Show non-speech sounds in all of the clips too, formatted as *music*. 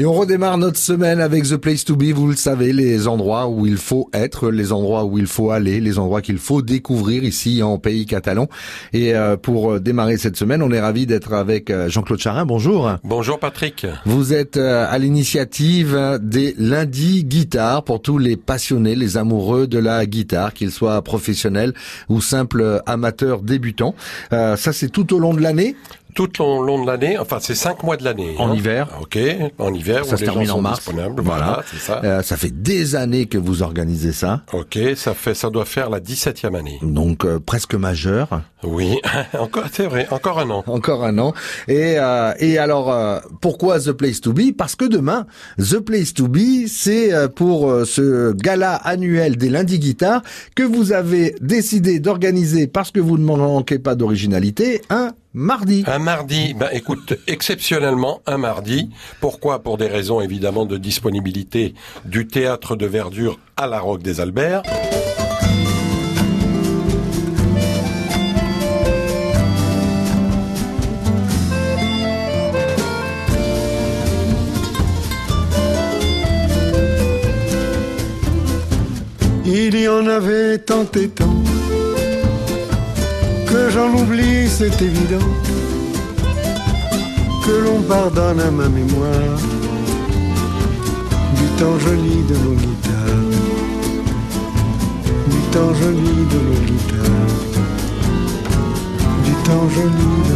Et on redémarre notre semaine avec The Place to Be, vous le savez, les endroits où il faut être, les endroits où il faut aller, les endroits qu'il faut découvrir ici en pays catalan. Et euh, pour démarrer cette semaine, on est ravi d'être avec euh, Jean-Claude Charin. Bonjour. Bonjour Patrick. Vous êtes euh, à l'initiative des lundis guitare pour tous les passionnés, les amoureux de la guitare, qu'ils soient professionnels ou simples amateurs débutants. ça c'est tout au long de l'année tout au long de l'année, enfin c'est cinq mois de l'année. En hein. hiver. Ok, en hiver. Ça se termine en mars. Voilà, c'est ça. Euh, ça fait des années que vous organisez ça. Ok, ça fait, ça doit faire la 17e année. Donc euh, presque majeur. Oui, *laughs* encore, c'est vrai, encore un an. Encore un an. Et euh, et alors euh, pourquoi The Place to Be? Parce que demain, The Place to Be, c'est pour ce gala annuel des lundis guitares que vous avez décidé d'organiser parce que vous ne manquez pas d'originalité un mardi. Un mardi, ben écoute, exceptionnellement un mardi. Pourquoi? Pour des raisons évidemment de disponibilité du théâtre de verdure à la Roque des Alberts. Il y en avait tant et tant que j'en oublie, c'est évident. Que l'on pardonne à ma mémoire du temps joli de nos guitares, du temps joli de nos guitares, du temps joli.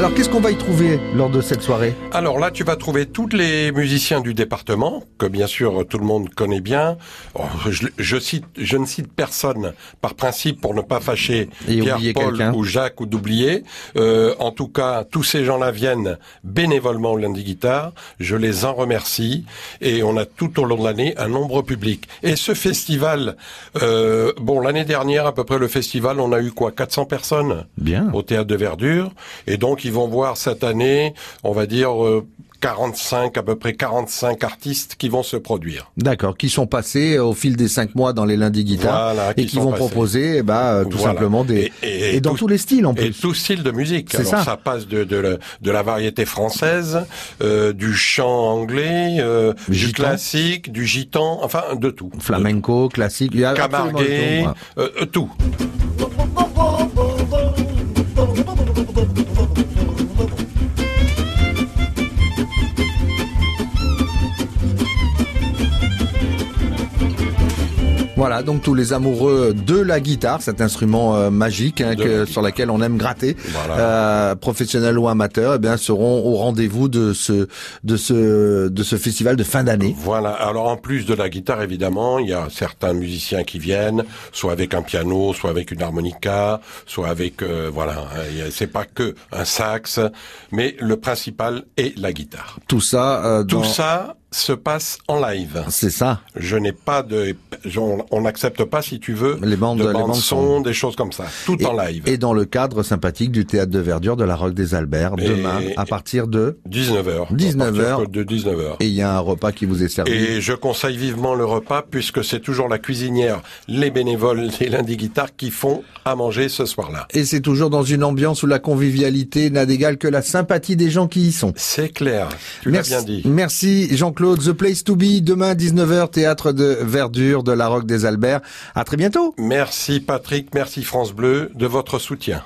Alors qu'est-ce qu'on va y trouver lors de cette soirée? Alors là, tu vas trouver tous les musiciens du département, que bien sûr tout le monde connaît bien. Oh, je, cite, je ne cite personne par principe pour ne pas fâcher Pierre, Paul ou Jacques ou d'oublier. Euh, en tout cas, tous ces gens-là viennent bénévolement au lundi guitare. Je les en remercie et on a tout au long de l'année un nombre public. Et ce festival, euh, bon l'année dernière à peu près le festival, on a eu quoi? 400 personnes bien. au théâtre de Verdure et donc vont voir cette année, on va dire, 45, euh, à peu près 45 artistes qui vont se produire. D'accord, qui sont passés au fil des cinq mois dans les lundis guitares et qui, vont proposer eh ben, euh, tout simplement des... Et, dans tous les styles en plus. Et tout style de musique. C'est ça. ça passe de, de, de, la variété française, euh, du chant anglais, euh, du classique, du gitan, enfin de tout. Flamenco, classique, il y a tout. *laughs* Voilà, donc tous les amoureux de la guitare, cet instrument euh, magique hein, sur lequel on aime gratter, euh, professionnels ou amateurs, eh bien seront au rendez-vous de ce de ce de ce festival de fin d'année. Voilà. Alors en plus de la guitare, évidemment, il y a certains musiciens qui viennent, soit avec un piano, soit avec une harmonica, soit avec euh, voilà. Hein, c'est pas que un sax, mais le principal est la guitare. Tout ça. Euh, Tout ça se passe en live. C'est ça. Je n'ai pas de, on n'accepte pas si tu veux les bandes, de les bandes son, des choses comme ça, tout en live. Et dans le cadre sympathique du théâtre de verdure de la Roque des Alberts demain à partir de 19h. 19h. De 19h. Et il y a un repas qui vous est servi. Et je conseille vivement le repas puisque c'est toujours la cuisinière, les bénévoles, les lundis guitares qui font à manger ce soir-là. Et c'est toujours dans une ambiance où la convivialité n'a d'égal que la sympathie des gens qui y sont. C'est clair. Tu l'as bien dit. Merci Jean-Claude Claude, The Place to Be, demain 19h, théâtre de verdure de la Roque des Alberts. À très bientôt. Merci Patrick, merci France Bleu de votre soutien.